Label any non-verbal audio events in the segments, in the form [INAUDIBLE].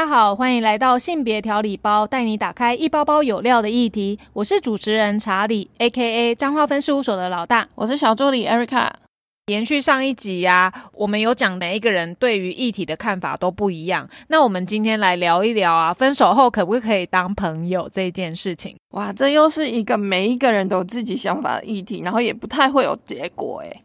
家好，欢迎来到性别调理包，带你打开一包包有料的议题。我是主持人查理，A.K.A. 彰化分事务所的老大。我是小助理 Erica。延续上一集呀、我们有讲每一个人对于议题的看法都不一样。那我们今天来聊一聊啊，分手后可不可以当朋友这件事情？哇，这又是一个每一个人都有自己想法的议题，然后也不太会有结果诶。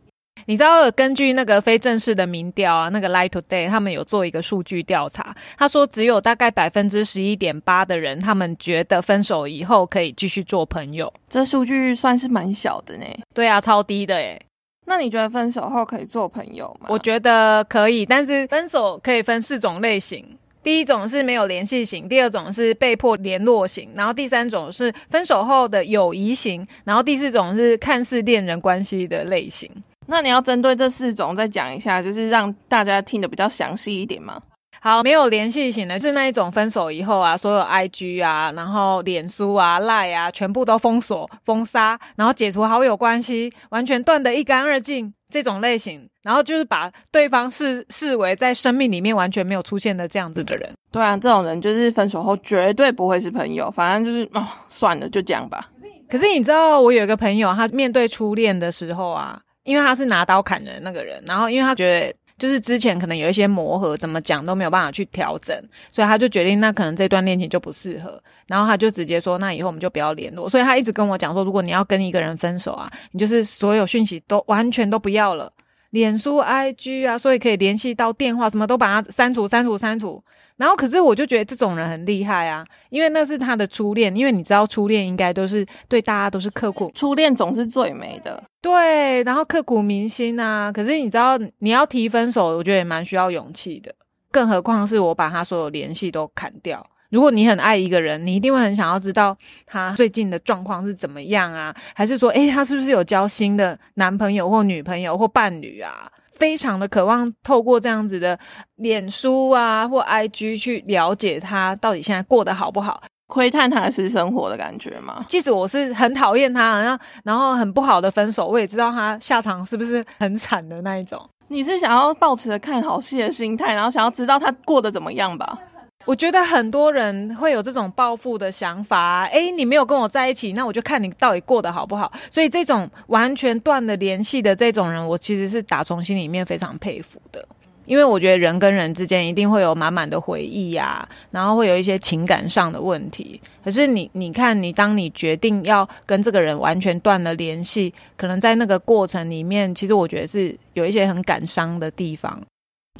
你知道，根据那个非正式的民调啊，那个 Light Today 他们有做一个数据调查，他说只有大概百分之十一点八的人，他们觉得分手以后可以继续做朋友。这数据算是蛮小的呢。对啊，超低的诶。那你觉得分手后可以做朋友吗？我觉得可以，但是分手可以分四种类型。第一种是没有联系型，第二种是被迫联络型，然后第三种是分手后的友谊型，然后第四种是看似恋人关系的类型。那你要针对这四种再讲一下，就是让大家听得比较详细一点吗？好，没有联系型的，是那一种分手以后啊，所有 IG 啊，然后脸书啊、Line 啊，全部都封锁、封杀，然后解除好友关系，完全断得一干二净这种类型，然后就是把对方视视为在生命里面完全没有出现的这样子的人。对啊，这种人就是分手后绝对不会是朋友，反正就是哦，算了，就这样吧。可是你知道，我有一个朋友，他面对初恋的时候啊，因为他是拿刀砍人那个人，然后因为他觉得就是之前可能有一些磨合，怎么讲都没有办法去调整，所以他就决定那可能这段恋情就不适合，然后他就直接说，那以后我们就不要联络。所以他一直跟我讲说，如果你要跟一个人分手啊，你就是所有讯息都完全都不要了，脸书、IG 啊，所以可以联系到电话，什么都把它删除、删除、删除。然后，可是我就觉得这种人很厉害啊，因为那是他的初恋，因为你知道初恋应该都是对大家都是刻苦初恋总是最美的，对，然后刻骨铭心啊。可是你知道，你要提分手，我觉得也蛮需要勇气的。更何况是我把他所有联系都砍掉。如果你很爱一个人，你一定会很想要知道他最近的状况是怎么样啊？还是说，诶，他是不是有交新的男朋友或女朋友或伴侣啊？非常的渴望透过这样子的脸书啊或 IG 去了解他到底现在过得好不好。窥探他的私生活的感觉吗？即使我是很讨厌他，然后然后很不好的分手，我也知道他下场是不是很惨的那一种。你是想要抱持着看好戏的心态，然后想要知道他过得怎么样吧？我觉得很多人会有这种报复的想法，诶，你没有跟我在一起，那我就看你到底过得好不好。所以这种完全断了联系的这种人，我其实是打从心里面非常佩服的，因为我觉得人跟人之间一定会有满满的回忆呀、然后会有一些情感上的问题。可是你，你看，你当你决定要跟这个人完全断了联系，可能在那个过程里面，其实我觉得是有一些很感伤的地方。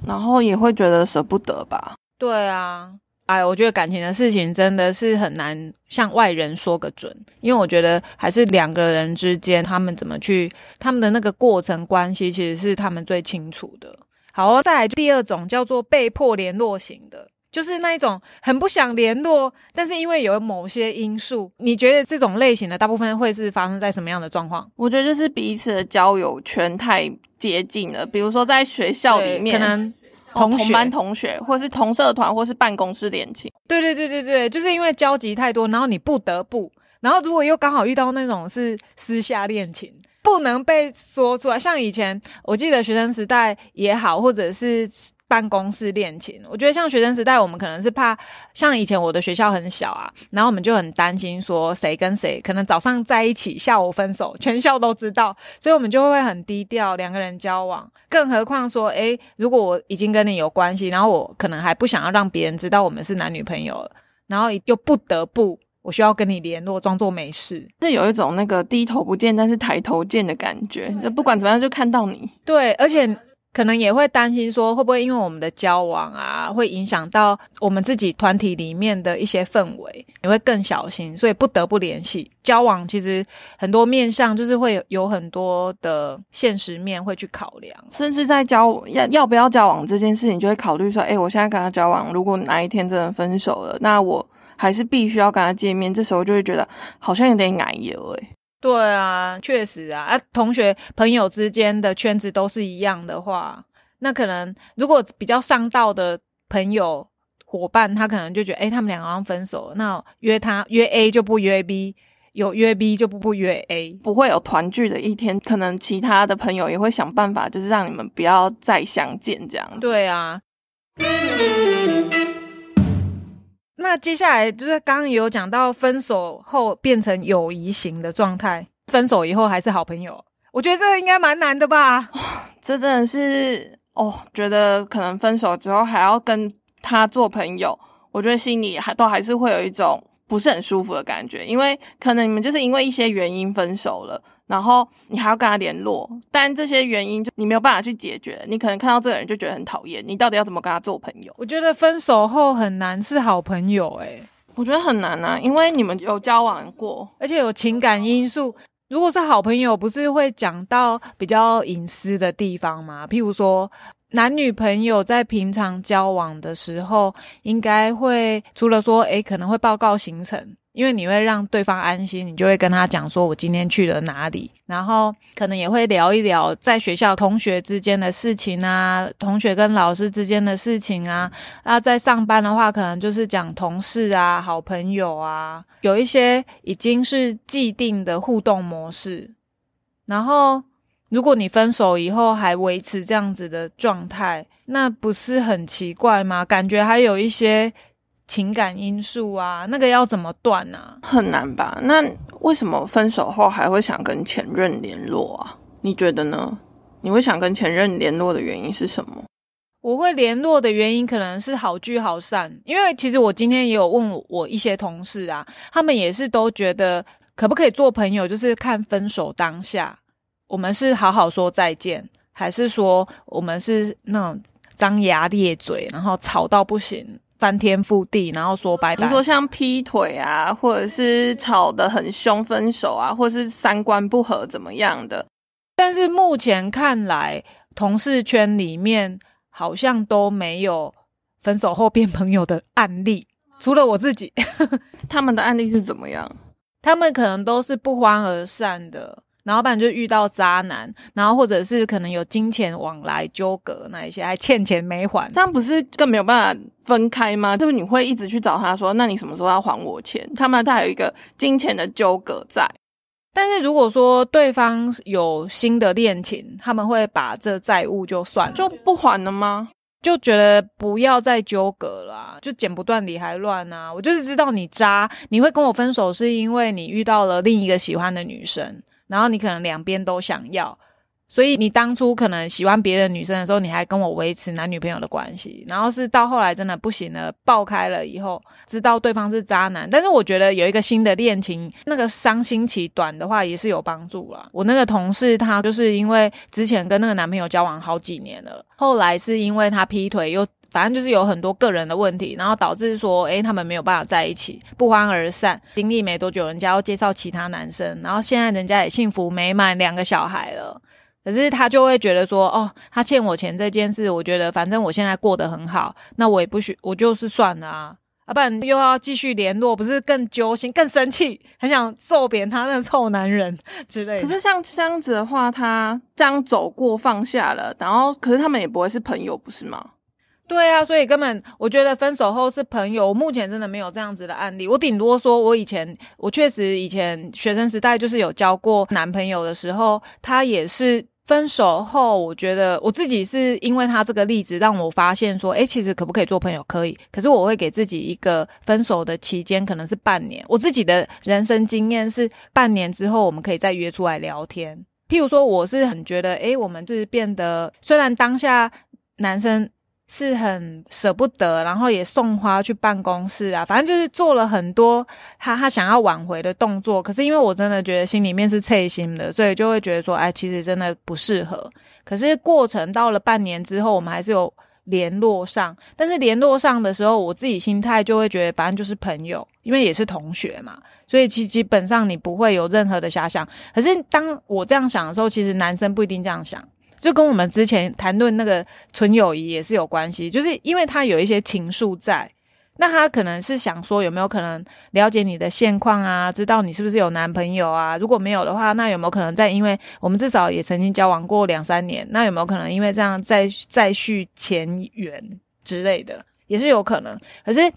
然后也会觉得舍不得吧？对啊，哎，我觉得感情的事情真的是很难向外人说个准，因为我觉得还是两个人之间，他们怎么去他们的那个过程关系，其实是他们最清楚的。好哦，再来第二种叫做被迫联络型的，就是那一种很不想联络，但是因为有某些因素，你觉得这种类型的大部分会是发生在什么样的状况？我觉得就是彼此的交友圈太接近了，比如说在学校里面，同学同班同学，或是同社团，或是办公室恋情。对对对对对，就是因为交集太多，然后你不得不，然后如果又刚好遇到那种是私下恋情，不能被说出来。像以前我记得学生时代也好，或者是办公室恋情，我觉得像学生时代，我们可能是怕，像以前我的学校很小啊，然后我们就很担心说谁跟谁可能早上在一起，下午分手，全校都知道，所以我们就会很低调，两个人交往。更何况说，诶，如果我已经跟你有关系，然后我可能还不想要让别人知道我们是男女朋友了，然后又不得不我需要跟你联络，装作没事。是有一种那个低头不见但是抬头见的感觉，就不管怎么样就看到你。对，而且可能也会担心说，会不会因为我们的交往啊，会影响到我们自己团体里面的一些氛围，也会更小心，所以不得不联系。交往其实很多面向，就是会有很多的现实面会去考量。甚至在交要要不要交往这件事情，就会考虑说，哎、我现在跟他交往，如果哪一天真的分手了，那我还是必须要跟他见面。这时候就会觉得好像有点奶油、哎，对啊，确实啊，啊，同学朋友之间的圈子都是一样的话，那可能如果比较上道的朋友伙伴，他可能就觉得，哎，他们两个好像分手了，那约他约 A 就不约 B，有约 B 就不不约 A。不会有团聚的一天，可能其他的朋友也会想办法，就是让你们不要再相见这样子。对啊，那接下来就是刚刚有讲到，分手后变成友谊型的状态，分手以后还是好朋友。我觉得这个应该蛮难的吧？这真的是哦，觉得可能分手之后还要跟他做朋友，我觉得心里还都还是会有一种不是很舒服的感觉，因为可能你们就是因为一些原因分手了。然后你还要跟他联络，但这些原因就你没有办法去解决。你可能看到这个人就觉得很讨厌，你到底要怎么跟他做朋友？我觉得分手后很难是好朋友，诶我觉得很难啊，因为你们有交往过，而且有情感因素。如果是好朋友，不是会讲到比较隐私的地方吗？譬如说男女朋友在平常交往的时候，应该会除了说，诶可能会报告行程。因为你会让对方安心，你就会跟他讲说，我今天去了哪里，然后可能也会聊一聊在学校同学之间的事情啊，同学跟老师之间的事情啊。那在上班的话，可能就是讲同事啊、好朋友啊，有一些已经是既定的互动模式。然后，如果你分手以后还维持这样子的状态，那不是很奇怪吗？感觉还有一些。情感因素啊，那个要怎么断呢？很难吧？那为什么分手后还会想跟前任联络啊？你觉得呢？你会想跟前任联络的原因是什么？我会联络的原因可能是好聚好散，因为其实我今天也有问我一些同事啊，他们也是都觉得可不可以做朋友，就是看分手当下，我们是好好说再见，还是说我们是那种张牙咧嘴，然后吵到不行。翻天覆地，然后说拜拜。比如说像劈腿啊，或者是吵得很凶分手啊，或者是三观不合怎么样的。但是目前看来，同事圈里面好像都没有分手后变朋友的案例，[LAUGHS] 除了我自己。[LAUGHS] 他们的案例是怎么样？他们可能都是不欢而散的。然后不然就遇到渣男，然后或者是可能有金钱往来纠葛那一些，还欠钱没还，这样不是更没有办法分开吗？就是你会一直去找他说，那你什么时候要还我钱？他们他有一个金钱的纠葛在。但是如果说对方有新的恋情，他们会把这债务就算了，就不还了吗？就觉得不要再纠葛了，就剪不断理还乱啊！我就是知道你渣，你会跟我分手是因为你遇到了另一个喜欢的女生。然后你可能两边都想要，所以你当初可能喜欢别的女生的时候，你还跟我维持男女朋友的关系。然后是到后来真的不行了，爆开了以后，知道对方是渣男。但是我觉得有一个新的恋情，那个伤心期短的话也是有帮助啦。我那个同事她就是因为之前跟那个男朋友交往好几年了，后来是因为他劈腿又。反正就是有很多个人的问题，然后导致说，诶，他们没有办法在一起，不欢而散。经历没多久，人家要介绍其他男生，然后现在人家也幸福美满，两个小孩了。可是他就会觉得说，哦，他欠我钱这件事，我觉得反正我现在过得很好，那我也不许，我就是算了啊，啊，不然又要继续联络，不是更揪心、更生气，很想揍扁他那个臭男人之类。可是像这样子的话，他这样走过放下了，然后可是他们也不会是朋友，不是吗？对啊，所以根本我觉得分手后是朋友。我目前真的没有这样子的案例。我顶多说，我以前我确实以前学生时代就是有交过男朋友的时候，他也是分手后，我觉得我自己是因为他这个例子让我发现说，诶，其实可不可以做朋友？可以。可是我会给自己一个分手的期间，可能是半年。我自己的人生经验是半年之后，我们可以再约出来聊天。譬如说，我是很觉得，诶，我们就是变得虽然当下男生。是很舍不得，然后也送花去办公室啊，反正就是做了很多他他想要挽回的动作。可是因为我真的觉得心里面是脆心的，所以就会觉得说，哎，其实真的不适合。可是过程到了半年之后，我们还是有联络上。但是联络上的时候，我自己心态就会觉得，反正就是朋友，因为也是同学嘛，所以其基本上你不会有任何的遐想。可是当我这样想的时候，其实男生不一定这样想。就跟我们之前谈论那个纯友谊也是有关系，就是因为他有一些情愫在，那他可能是想说有没有可能了解你的现况啊，知道你是不是有男朋友啊？如果没有的话，那有没有可能在因为我们至少也曾经交往过两三年，那有没有可能因为这样再再续前缘之类的，也是有可能。可是。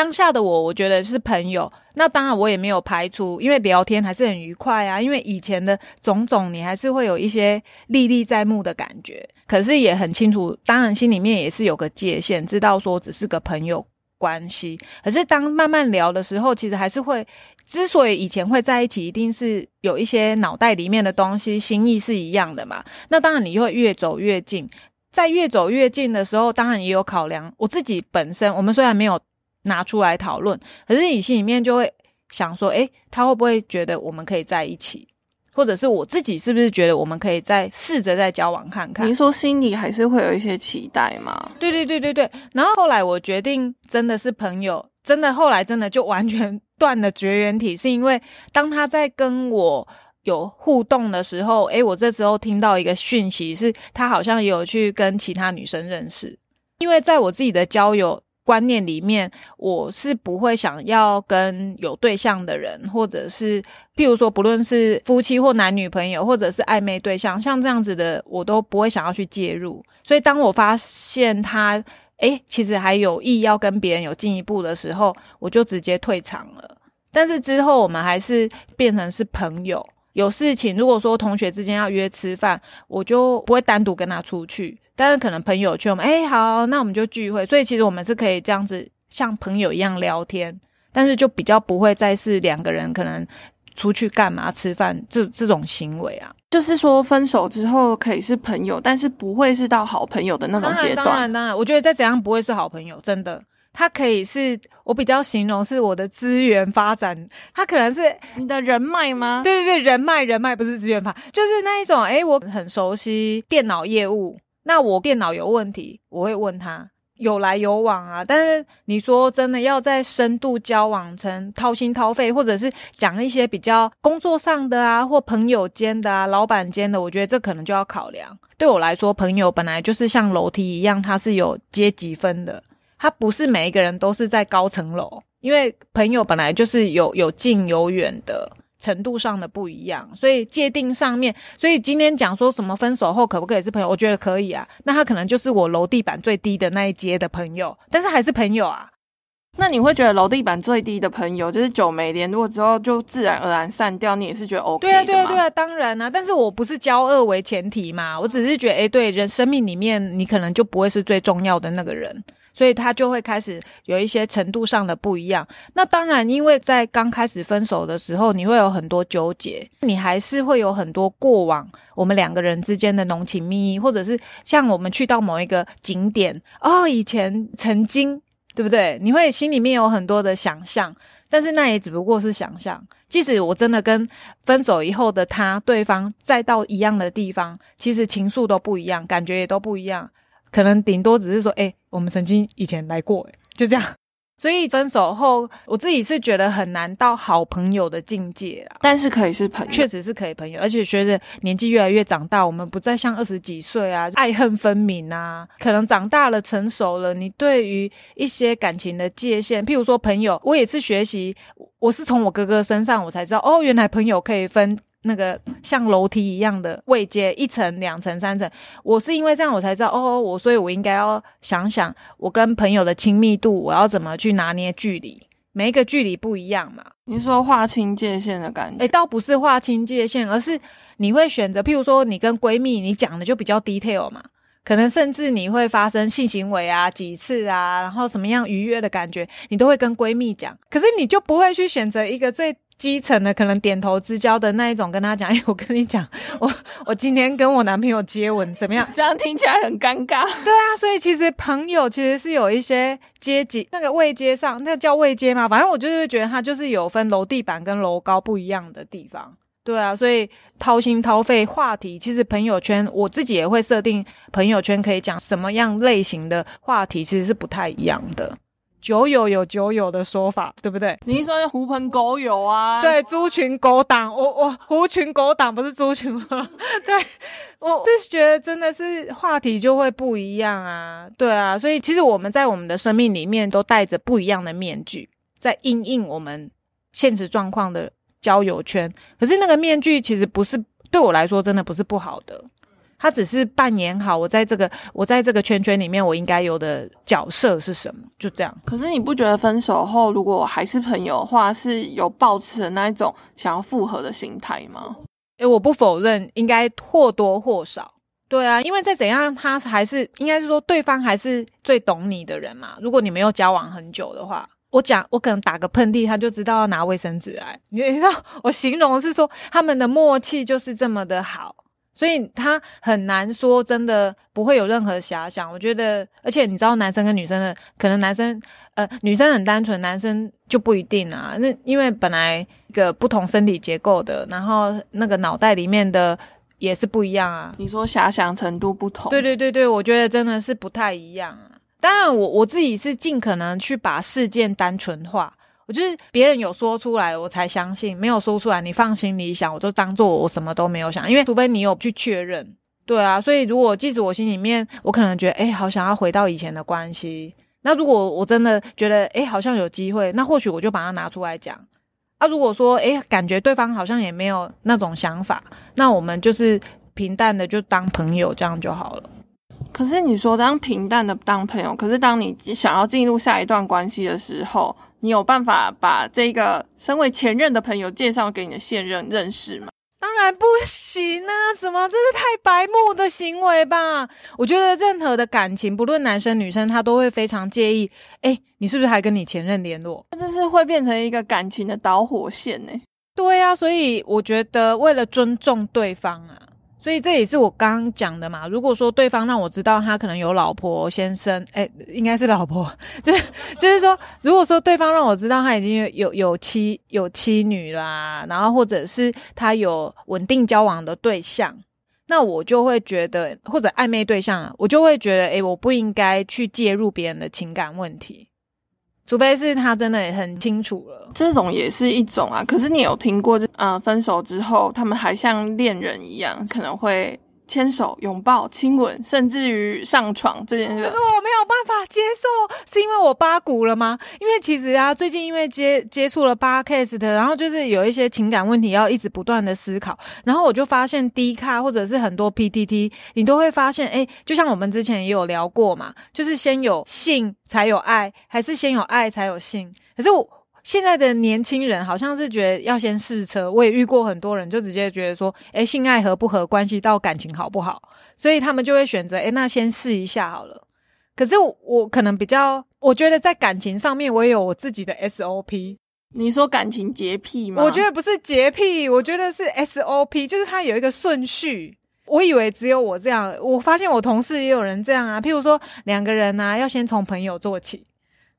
当下的我，我觉得是朋友。那当然，我也没有排除，因为聊天还是很愉快啊。因为以前的种种，你还是会有一些历历在目的感觉。可是也很清楚，当然心里面也是有个界限，知道说只是个朋友关系。可是当慢慢聊的时候，其实还是会，之所以以前会在一起，一定是有一些脑袋里面的东西，心意是一样的嘛。那当然你会越走越近，在越走越近的时候，当然也有考量。我自己本身，我们虽然没有拿出来讨论，可是你心里面就会想说，诶，他会不会觉得我们可以在一起？或者是我自己是不是觉得我们可以再试着再交往看看？你说心里还是会有一些期待吗？对对对对对。然后后来我决定真的是朋友，真的后来真的就完全断了绝缘体，是因为当他在跟我有互动的时候，诶，我这时候听到一个讯息，是他好像有去跟其他女生认识，因为在我自己的交友。观念里面，我是不会想要跟有对象的人，或者是譬如说，不论是夫妻或男女朋友，或者是暧昧对象，像这样子的，我都不会想要去介入。所以，当我发现他，诶，其实还有意要跟别人有进一步的时候，我就直接退场了。但是之后，我们还是变成是朋友。有事情，如果说同学之间要约吃饭，我就不会单独跟他出去。但是可能朋友圈，我们哎好，那我们就聚会。所以其实我们是可以这样子像朋友一样聊天，但是就比较不会再是两个人可能出去干嘛吃饭这这种行为啊。就是说分手之后可以是朋友，但是不会是到好朋友的那种阶段。当然当然，我觉得再怎样不会是好朋友，真的。他可以是我比较形容是我的资源发展，他可能是你的人脉吗？对对对，人脉人脉不是资源发，就是那一种。哎，我很熟悉电脑业务。那我电脑有问题，我会问他，有来有往啊。但是你说真的要在深度交往，成掏心掏肺，或者是讲一些比较工作上的啊，或朋友间的啊，老板间的，我觉得这可能就要考量。对我来说，朋友本来就是像楼梯一样，它是有阶级分的，它不是每一个人都是在高层楼，因为朋友本来就是有有近有远的。程度上的不一样，所以界定上面，所以今天讲说什么分手后可不可以是朋友？我觉得可以啊。那他可能就是我楼地板最低的那一阶的朋友，但是还是朋友啊。那你会觉得楼地板最低的朋友就是久没联络之后就自然而然散掉？你也是觉得 OK 对啊，对啊，对啊，当然啊。但是我不是交恶为前提嘛，我只是觉得，哎，对人生命里面你可能就不会是最重要的那个人。所以他就会开始有一些程度上的不一样。那当然，因为在刚开始分手的时候，你会有很多纠结，你还是会有很多过往我们两个人之间的浓情蜜意，或者是像我们去到某一个景点哦，以前曾经对不对？你会心里面有很多的想象，但是那也只不过是想象。即使我真的跟分手以后的他对方再到一样的地方，其实情愫都不一样，感觉也都不一样。可能顶多只是说，哎，我们曾经以前来过，哎，就这样。所以分手后，我自己是觉得很难到好朋友的境界啊。但是可以是朋友，确实是可以朋友。而且随着年纪越来越长大，我们不再像二十几岁啊，爱恨分明啊。可能长大了，成熟了，你对于一些感情的界限，譬如说朋友，我也是学习，我是从我哥哥身上我才知道，哦，原来朋友可以分。那个像楼梯一样的位阶，一层、两层、三层，我是因为这样我才知道哦，我所以我应该要想想我跟朋友的亲密度，我要怎么去拿捏距离，每一个距离不一样嘛。你说划清界限的感觉？诶，倒不是划清界限，而是你会选择，譬如说你跟闺蜜，你讲的就比较 detail 嘛，可能甚至你会发生性行为啊几次啊，然后什么样愉悦的感觉，你都会跟闺蜜讲，可是你就不会去选择一个最。基层的可能点头之交的那一种，跟他讲，哎，我跟你讲，我 [LAUGHS] 我今天跟我男朋友接吻，怎么样？这样听起来很尴尬。对啊，所以其实朋友其实是有一些阶级，那个位阶上，那叫位阶嘛。反正我就是觉得他就是有分楼地板跟楼高不一样的地方。对啊，所以掏心掏肺话题，其实朋友圈我自己也会设定朋友圈可以讲什么样类型的话题，其实是不太一样的。酒友有酒友的说法，对不对？你说狐朋狗友啊？对，猪群狗党，我我狐群狗党不是猪群 [LAUGHS] 对，我是觉得真的是话题就会不一样啊。对啊，所以其实我们在我们的生命里面都戴着不一样的面具，在应应我们现实状况的交友圈。可是那个面具其实不是对我来说真的不是不好的。他只是扮演好我在这个我在这个圈圈里面我应该有的角色是什么，就这样。可是你不觉得分手后如果还是朋友的话，是有抱持的那一种想要复合的心态吗？诶，我不否认，应该或多或少对啊，因为再怎样，他还是应该是说对方还是最懂你的人嘛。如果你没有交往很久的话，我讲我可能打个喷嚏，他就知道要拿卫生纸来。你知道我形容是说他们的默契就是这么的好，所以他很难说真的不会有任何遐想。我觉得，而且你知道男生跟女生的，可能男生呃女生很单纯，男生就不一定啊。那因为本来一个不同身体结构的，然后那个脑袋里面的。也是不一样啊！你说遐想程度不同，对对对对，我觉得真的是不太一样啊。当然，我我自己是尽可能去把事件单纯化，我就是别人有说出来我才相信，没有说出来，你放心里想，我就当做我什么都没有想，因为除非你有去确认，对啊。所以如果即使我心里面，我可能觉得，哎，好想要回到以前的关系，那如果我真的觉得，哎，好像有机会，那或许我就把它拿出来讲。啊，如果说诶，感觉对方好像也没有那种想法，那我们就是平淡的就当朋友这样就好了。可是你说当平淡的当朋友，可是当你想要进入下一段关系的时候，你有办法把这个身为前任的朋友介绍给你的现任认识吗？当然不行啊！怎么这是太白目的行为吧？我觉得任何的感情，不论男生女生，他都会非常介意。哎，你是不是还跟你前任联络？这是会变成一个感情的导火线呢？对啊，所以我觉得为了尊重对方啊。所以这也是我刚刚讲的嘛。如果说对方让我知道他可能有老婆先生，哎，应该是老婆，就是就是说，如果说对方让我知道他已经有有妻有妻女啦，然后或者是他有稳定交往的对象，那我就会觉得，或者暧昧对象啊，我就会觉得，哎，我不应该去介入别人的情感问题。除非是他真的也很清楚了，这种也是一种啊。可是你有听过，呃，分手之后他们还像恋人一样，可能会。牵手、拥抱、亲吻，甚至于上床这件事，我没有办法接受，是因为我八股了吗？因为其实啊，最近因为接接触了八 case 的，然后就是有一些情感问题要一直不断的思考，然后我就发现 D 卡或者是很多 PTT，你都会发现，哎，就像我们之前也有聊过嘛，就是先有性才有爱，还是先有爱才有性？可是我。现在的年轻人好像是觉得要先试车，我也遇过很多人就直接觉得说，诶，性爱合不合关系到感情好不好，所以他们就会选择，诶，那先试一下好了。可是我可能比较，我觉得在感情上面我也有我自己的 SOP。你说感情洁癖吗？我觉得不是洁癖，我觉得是 SOP，就是它有一个顺序。我以为只有我这样，我发现我同事也有人这样啊。譬如说两个人啊，要先从朋友做起。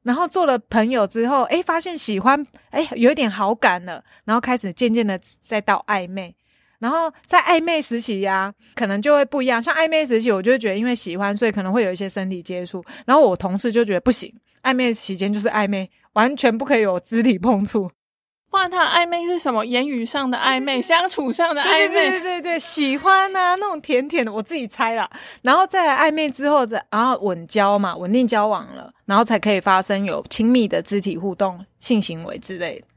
然后做了朋友之后，哎，发现喜欢，哎，有一点好感了，然后开始渐渐的再到暧昧，然后在暧昧时期呀，可能就会不一样。像暧昧时期，我就会觉得因为喜欢，所以可能会有一些身体接触。然后我同事就觉得不行，暧昧期间就是暧昧，完全不可以有肢体碰触。不然他暧昧是什么？言语上的暧昧，相处上的暧昧，对对对对，喜欢啊，那种甜甜的，我自己猜啦。然后再来暧昧之后，再然后稳交嘛，稳定交往了，然后才可以发生有亲密的肢体互动、性行为之类的。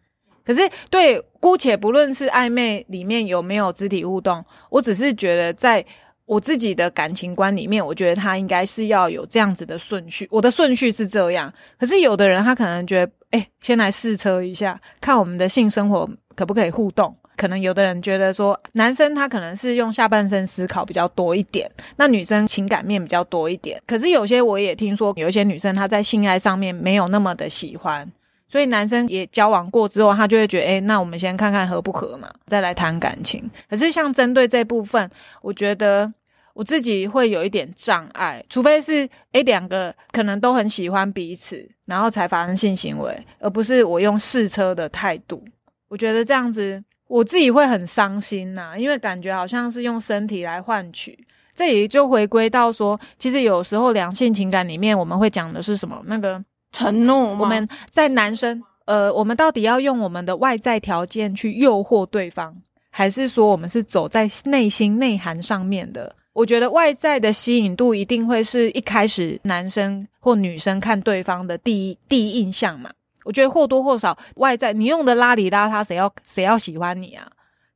可是，对，姑且不论是暧昧里面有没有肢体互动，我只是觉得在我自己的感情观里面，我觉得他应该是要有这样子的顺序。我的顺序是这样，可是有的人他可能觉得。哎，先来试车一下，看我们的性生活可不可以互动。可能有的人觉得说，男生他可能是用下半身思考比较多一点，那女生情感面比较多一点。可是有些我也听说，有一些女生她在性爱上面没有那么的喜欢，所以男生也交往过之后，他就会觉得，哎，那我们先看看合不合嘛，再来谈感情。可是像针对这部分，我觉得。我自己会有一点障碍，除非是诶两个可能都很喜欢彼此，然后才发生性行为，而不是我用试车的态度。我觉得这样子我自己会很伤心呐，因为感觉好像是用身体来换取。这也就回归到说，其实有时候两性情感里面，我们会讲的是什么？那个承诺。我们在男生，呃，我们到底要用我们的外在条件去诱惑对方，还是说我们是走在内心内涵上面的？我觉得外在的吸引度一定会是一开始男生或女生看对方的第一第一印象嘛。我觉得或多或少外在你用的邋里邋遢，谁要谁要喜欢你啊？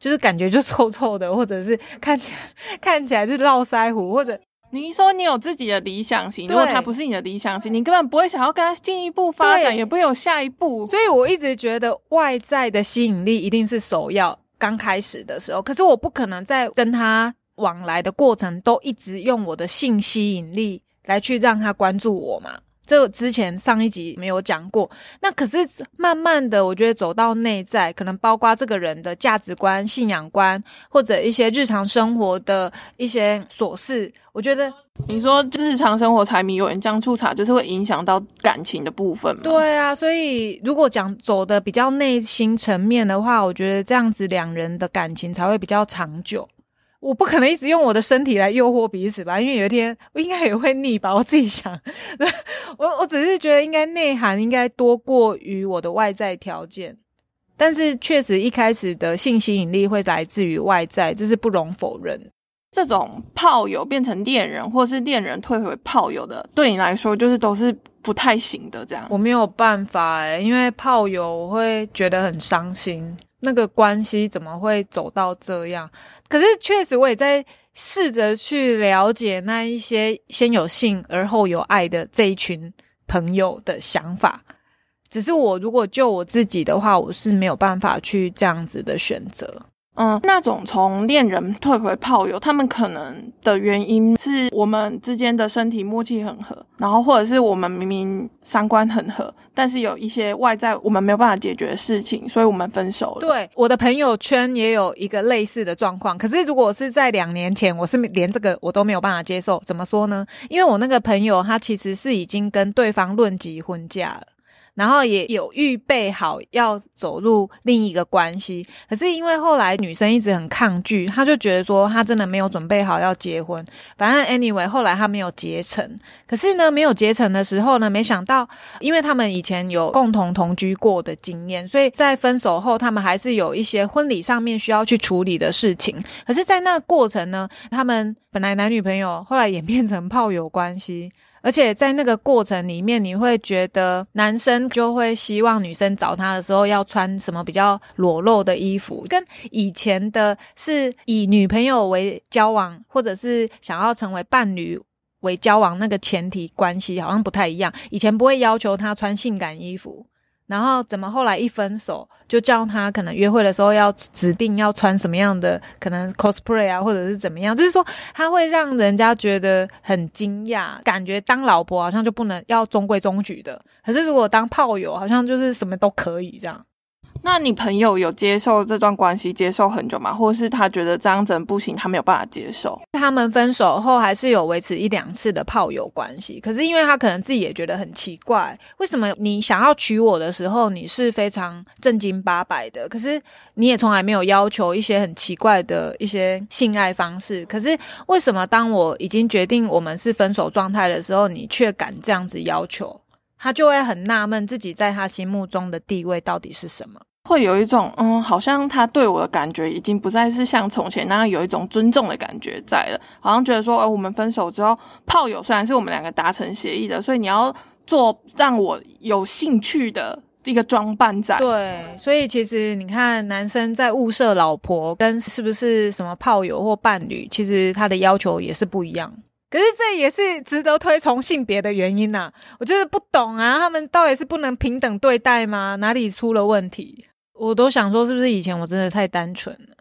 就是感觉就臭臭的，或者是看起来看起来是络腮胡，或者你说你有自己的理想型，如果他不是你的理想型，你根本不会想要跟他进一步发展，也不会有下一步。所以我一直觉得外在的吸引力一定是首要，刚开始的时候。可是我不可能在跟他。往来的过程都一直用我的性吸引力来去让他关注我嘛。这之前上一集没有讲过，那可是慢慢的，我觉得走到内在，可能包括这个人的价值观、信仰观，或者一些日常生活的一些琐事，我觉得你说日常生活柴米油盐酱醋茶，就是会影响到感情的部分嘛？对啊，所以如果讲走的比较内心层面的话，我觉得这样子两人的感情才会比较长久。我不可能一直用我的身体来诱惑彼此吧，因为有一天我应该也会腻吧。我自己想，[LAUGHS] 我我只是觉得应该内涵应该多过于我的外在条件，但是确实一开始的性吸引力会来自于外在，这是不容否认。这种炮友变成恋人，或是恋人退回炮友的，对你来说就是都是不太行的。这样我没有办法哎，因为炮友我会觉得很伤心。那个关系怎么会走到这样？可是确实，我也在试着去了解那一些先有性而后有爱的这一群朋友的想法。只是我如果就我自己的话，我是没有办法去这样子的选择。嗯，那种从恋人退回炮友，他们可能的原因是我们之间的身体默契很合，然后或者是我们明明三观很合，但是有一些外在我们没有办法解决的事情，所以我们分手了。对，我的朋友圈也有一个类似的状况。可是如果是在两年前，我是连这个我都没有办法接受。怎么说呢？因为我那个朋友他其实是已经跟对方论及婚嫁了。然后也有预备好要走入另一个关系，可是因为后来女生一直很抗拒，他就觉得说他真的没有准备好要结婚。反正 anyway，后来他没有结成。可是呢，没有结成的时候呢，没想到，因为他们以前有共同同居过的经验，所以在分手后，他们还是有一些婚礼上面需要去处理的事情。可是，在那个过程呢，他们本来男女朋友，后来演变成炮友关系。而且在那个过程里面，你会觉得男生就会希望女生找他的时候要穿什么比较裸露的衣服，跟以前的是以女朋友为交往，或者是想要成为伴侣为交往那个前提关系好像不太一样。以前不会要求他穿性感衣服。然后怎么后来一分手，就叫他可能约会的时候要指定要穿什么样的，可能 cosplay 啊，或者是怎么样，就是说他会让人家觉得很惊讶，感觉当老婆好像就不能要中规中矩的，可是如果当炮友，好像就是什么都可以这样。那你朋友有接受这段关系接受很久吗？或是他觉得这样子不行，他没有办法接受？他们分手后还是有维持一两次的炮友关系，可是因为他可能自己也觉得很奇怪，为什么你想要娶我的时候你是非常正经八百的，可是你也从来没有要求一些很奇怪的一些性爱方式，可是为什么当我已经决定我们是分手状态的时候，你却敢这样子要求？他就会很纳闷自己在他心目中的地位到底是什么。会有一种嗯，好像他对我的感觉已经不再是像从前那样有一种尊重的感觉在了，好像觉得说，哎，我们分手之后，炮友虽然是我们两个达成协议的，所以你要做让我有兴趣的一个装扮在。对，所以其实你看，男生在物色老婆跟是不是什么炮友或伴侣，其实他的要求也是不一样。可是这也是值得推崇性别的原因呐，我就是不懂啊，他们到底是不能平等对待吗？哪里出了问题？我都想说，是不是以前我真的太单纯了？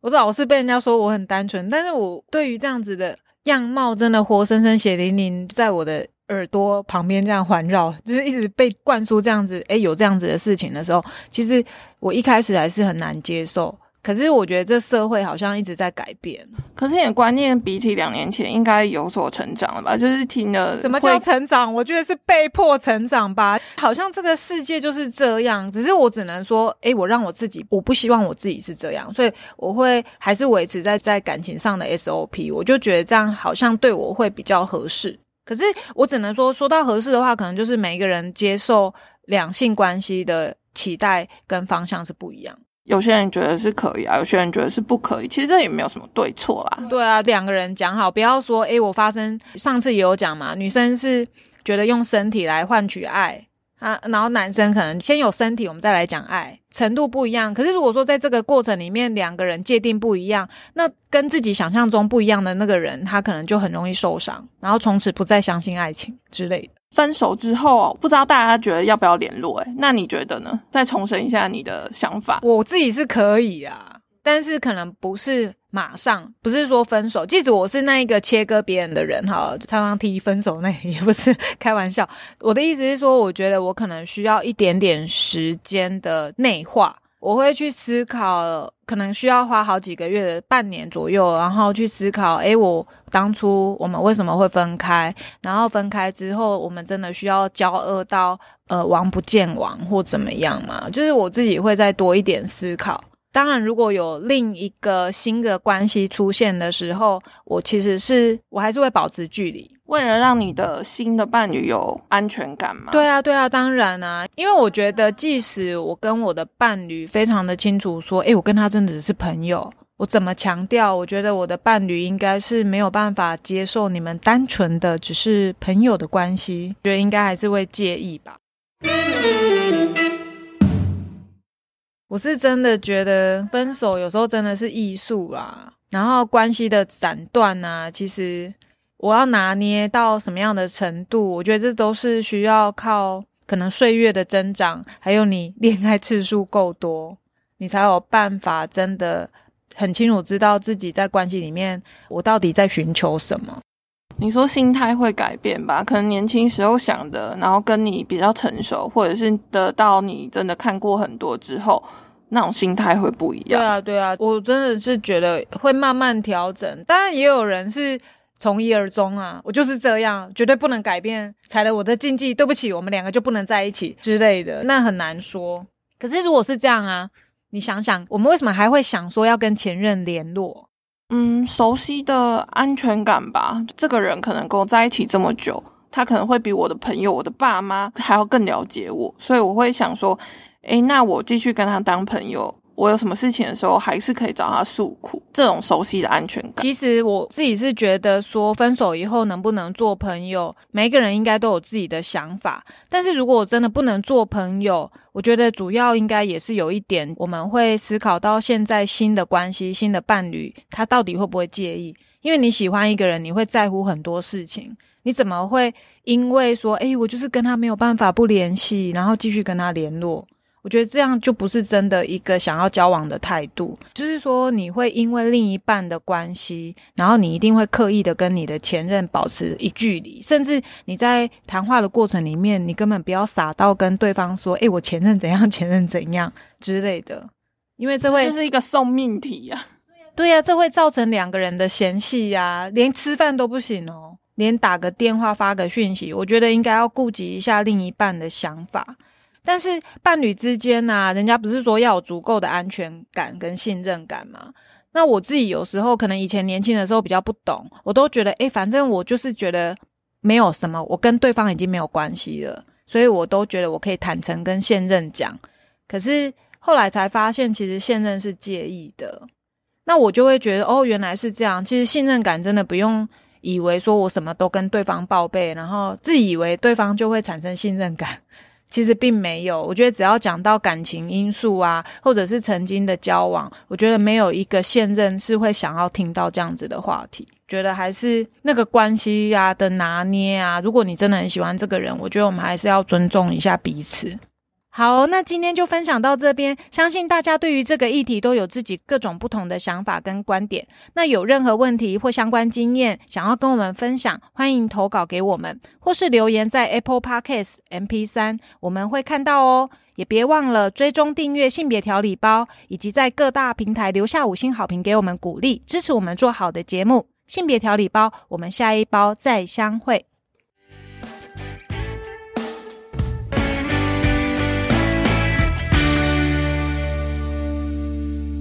我老是被人家说我很单纯，但是我对于这样子的样貌，真的活生生血淋淋在我的耳朵旁边这样环绕，就是一直被灌输这样子，诶，有这样子的事情的时候，其实我一开始还是很难接受。可是我觉得这社会好像一直在改变。可是你的观念比起两年前应该有所成长了吧？就是听了什么叫成长？我觉得是被迫成长吧。好像这个世界就是这样。只是我只能说，诶，我让我自己，我不希望我自己是这样，所以我会还是维持在在感情上的 SOP。我就觉得这样好像对我会比较合适。可是我只能说，说到合适的话，可能就是每一个人接受两性关系的期待跟方向是不一样。有些人觉得是可以啊，有些人觉得是不可以。其实这也没有什么对错啦。对啊，两个人讲好，不要说诶，我发生上次也有讲嘛，女生是觉得用身体来换取爱啊，然后男生可能先有身体，我们再来讲爱，程度不一样。可是如果说在这个过程里面，两个人界定不一样，那跟自己想象中不一样的那个人，他可能就很容易受伤，然后从此不再相信爱情之类的。分手之后，不知道大家觉得要不要联络？哎，那你觉得呢？再重申一下你的想法。我自己是可以啊，但是可能不是马上，不是说分手。即使我是那一个切割别人的人，哈，常常提分手，那也不是开玩笑。我的意思是说，我觉得我可能需要一点点时间的内化。我会去思考，可能需要花好几个月，半年左右，然后去思考，诶，我当初我们为什么会分开？然后分开之后，我们真的需要交恶到呃王不见王或怎么样吗？就是我自己会再多一点思考。当然，如果有另一个新的关系出现的时候，我其实是我还是会保持距离，为了让你的新的伴侣有安全感嘛。对啊，对啊，当然啊，因为我觉得，即使我跟我的伴侣非常的清楚说，诶，我跟他真的只是朋友，我怎么强调？我觉得我的伴侣应该是没有办法接受你们单纯的只是朋友的关系，觉得应该还是会介意吧。我是真的觉得分手有时候真的是艺术啦，然后关系的斩断啊，其实我要拿捏到什么样的程度，我觉得这都是需要靠可能岁月的增长，还有你恋爱次数够多，你才有办法真的很清楚知道自己在关系里面我到底在寻求什么。你说心态会改变吧？可能年轻时候想的，然后跟你比较成熟，或者是得到你真的看过很多之后。那种心态会不一样。对啊，对啊，我真的是觉得会慢慢调整。当然，也有人是从一而终啊，我就是这样，绝对不能改变，踩了我的禁忌，对不起，我们两个就不能在一起之类的，那很难说。可是如果是这样啊，你想想，我们为什么还会想说要跟前任联络？嗯，熟悉的安全感吧。这个人可能跟我在一起这么久，他可能会比我的朋友、我的爸妈还要更了解我，所以我会想说。诶，那我继续跟他当朋友，我有什么事情的时候，还是可以找他诉苦。这种熟悉的安全感。其实我自己是觉得说，分手以后能不能做朋友，每一个人应该都有自己的想法。但是如果我真的不能做朋友，我觉得主要应该也是有一点，我们会思考到现在新的关系、新的伴侣，他到底会不会介意？因为你喜欢一个人，你会在乎很多事情，你怎么会因为说，诶，我就是跟他没有办法不联系，然后继续跟他联络？我觉得这样就不是真的一个想要交往的态度，就是说你会因为另一半的关系，然后你一定会刻意的跟你的前任保持一距离，甚至你在谈话的过程里面，你根本不要傻到跟对方说：“诶，我前任怎样，前任怎样之类的。”因为这会就是一个送命题呀。[LAUGHS] 对呀，这会造成两个人的嫌隙呀，连吃饭都不行哦，连打个电话发个讯息，我觉得应该要顾及一下另一半的想法。但是伴侣之间呢，人家不是说要有足够的安全感跟信任感吗？那我自己有时候可能以前年轻的时候比较不懂，我都觉得，诶，反正我就是觉得没有什么，我跟对方已经没有关系了，所以我都觉得我可以坦诚跟现任讲。可是后来才发现，其实现任是介意的，那我就会觉得，哦，原来是这样。其实信任感真的不用以为说我什么都跟对方报备，然后自以为对方就会产生信任感。其实并没有，我觉得只要讲到感情因素啊，或者是曾经的交往，我觉得没有一个现任是会想要听到这样子的话题。觉得还是那个关系啊的拿捏啊，如果你真的很喜欢这个人，我觉得我们还是要尊重一下彼此。好，那今天就分享到这边。相信大家对于这个议题都有自己各种不同的想法跟观点。那有任何问题或相关经验想要跟我们分享，欢迎投稿给我们，或是留言在 Apple Podcast MP 三，我们会看到哦。也别忘了追踪订阅性别调理包，以及在各大平台留下五星好评给我们鼓励，支持我们做好的节目。性别调理包，我们下一包再相会。